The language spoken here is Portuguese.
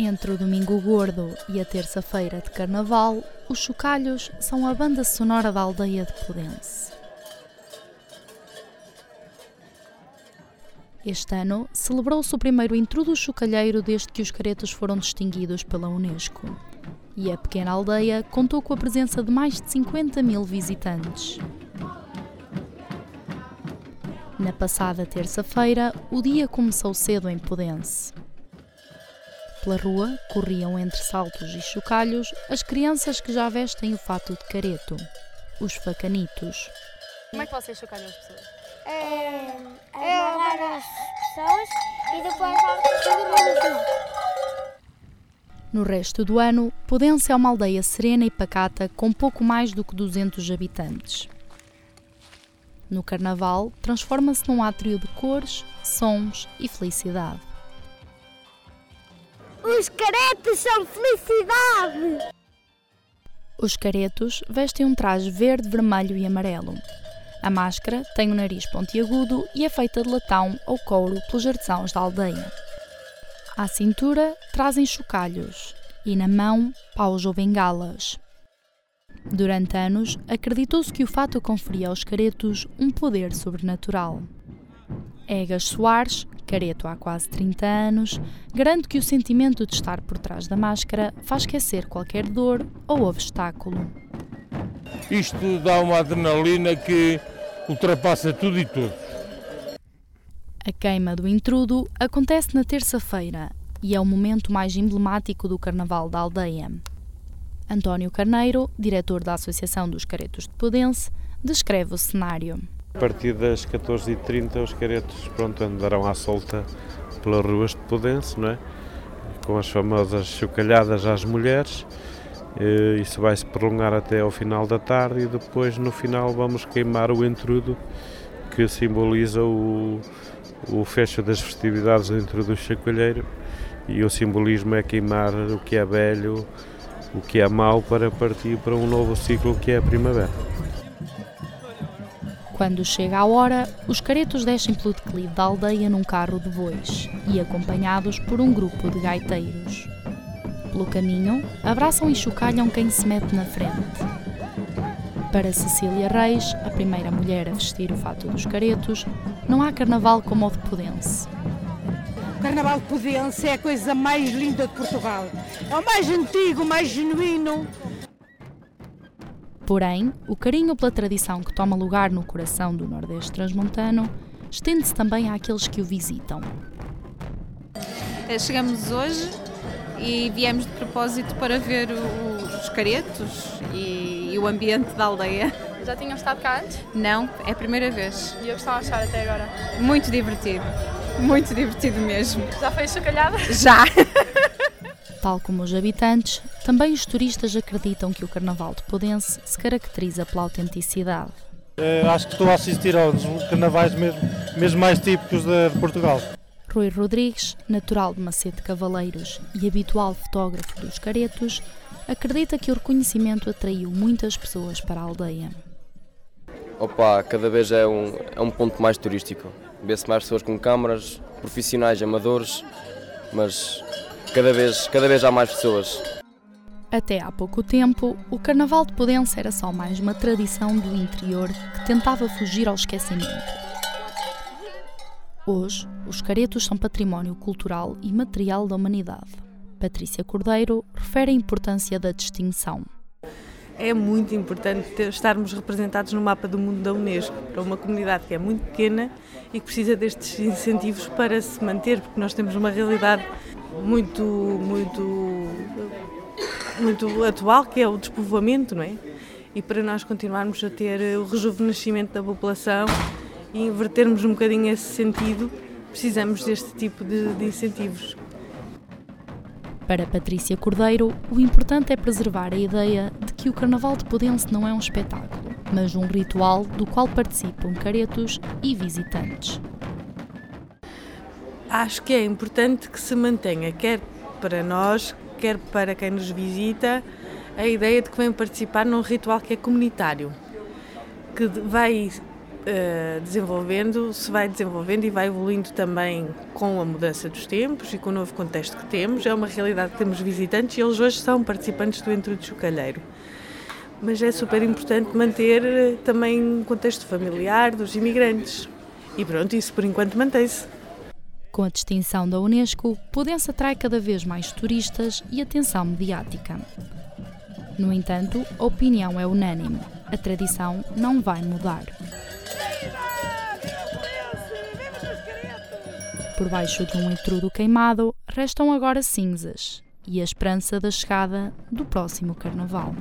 Entre o Domingo Gordo e a terça-feira de Carnaval, os chocalhos são a banda sonora da aldeia de Pudense. Este ano celebrou-se o primeiro intrudo chocalheiro desde que os caretos foram distinguidos pela Unesco. E a pequena aldeia contou com a presença de mais de 50 mil visitantes. Na passada terça-feira, o dia começou cedo em Pudense. Pela rua corriam entre saltos e chocalhos as crianças que já vestem o fato de careto, os facanitos. Como é que vocês chocalham as pessoas? É, amarrar as pessoas e depois tudo No resto do ano, Pudense é uma aldeia serena e pacata com pouco mais do que 200 habitantes. No Carnaval, transforma-se num átrio de cores, sons e felicidade. Os caretos são felicidade! Os caretos vestem um traje verde, vermelho e amarelo. A máscara tem o um nariz pontiagudo e é feita de latão ou couro pelos artesãos da aldeia. À cintura trazem chocalhos e na mão paus ou bengalas. Durante anos, acreditou-se que o fato conferia aos caretos um poder sobrenatural. Egas Soares, careto há quase 30 anos, garante que o sentimento de estar por trás da máscara faz esquecer qualquer dor ou obstáculo. Isto dá uma adrenalina que ultrapassa tudo e todos. A queima do intrudo acontece na terça-feira e é o momento mais emblemático do Carnaval da aldeia. António Carneiro, diretor da Associação dos Caretos de Pudense, descreve o cenário. A partir das 14h30 os caretos pronto, andarão à solta pelas ruas de Pudense, não é? com as famosas chocalhadas às mulheres. Isso vai se prolongar até ao final da tarde e depois no final vamos queimar o entrudo que simboliza o, o fecho das festividades dentro do chocalheiro e o simbolismo é queimar o que é velho, o que é mau para partir para um novo ciclo que é a primavera. Quando chega a hora, os caretos descem pelo declive da aldeia num carro de bois e acompanhados por um grupo de gaiteiros. Pelo caminho, abraçam e chocalham quem se mete na frente. Para Cecília Reis, a primeira mulher a vestir o fato dos caretos, não há carnaval como o de Pudense. O Carnaval de Pudense é a coisa mais linda de Portugal. É o mais antigo, mais genuíno. Porém, o carinho pela tradição que toma lugar no coração do Nordeste transmontano estende-se também àqueles que o visitam. Chegamos hoje e viemos de propósito para ver o, os caretos e, e, o ambiente da aldeia. Já tinham estado cá antes? Não, é a primeira vez. E eu gostava a achar até agora? Muito divertido, muito divertido mesmo. Já foi chocalhada? Já! Tal como os habitantes, também os turistas acreditam que o Carnaval de Pudense se caracteriza pela autenticidade. É, acho que estou a assistir aos carnavais mesmo, mesmo mais típicos de, de Portugal. Rui Rodrigues, natural de Macete Cavaleiros e habitual fotógrafo dos caretos, acredita que o reconhecimento atraiu muitas pessoas para a aldeia. Opa, cada vez é um, é um ponto mais turístico. Vê-se mais pessoas com câmaras, profissionais, amadores, mas cada vez, cada vez há mais pessoas. Até há pouco tempo, o Carnaval de Pudense era só mais uma tradição do interior que tentava fugir ao esquecimento. Hoje, os caretos são património cultural e material da humanidade. Patrícia Cordeiro refere a importância da distinção. É muito importante ter, estarmos representados no mapa do mundo da Unesco, para uma comunidade que é muito pequena e que precisa destes incentivos para se manter, porque nós temos uma realidade muito, muito, muito atual, que é o despovoamento, não é? E para nós continuarmos a ter o rejuvenescimento da população e invertermos um bocadinho esse sentido, precisamos deste tipo de, de incentivos. Para Patrícia Cordeiro, o importante é preservar a ideia de que o Carnaval de Pudense não é um espetáculo, mas um ritual do qual participam caretos e visitantes. Acho que é importante que se mantenha, quer para nós, quer para quem nos visita, a ideia de que vem participar num ritual que é comunitário, que vai uh, desenvolvendo, se vai desenvolvendo e vai evoluindo também com a mudança dos tempos e com o novo contexto que temos. É uma realidade que temos visitantes e eles hoje são participantes do Entrudo Chocalheiro. Mas é super importante manter eh, também o contexto familiar dos imigrantes. E pronto, isso por enquanto mantém-se. Com a distinção da Unesco, Pudense atrai cada vez mais turistas e atenção mediática. No entanto, a opinião é unânime. A tradição não vai mudar. Por baixo de um intrudo queimado, restam agora cinzas e a esperança da chegada do próximo carnaval.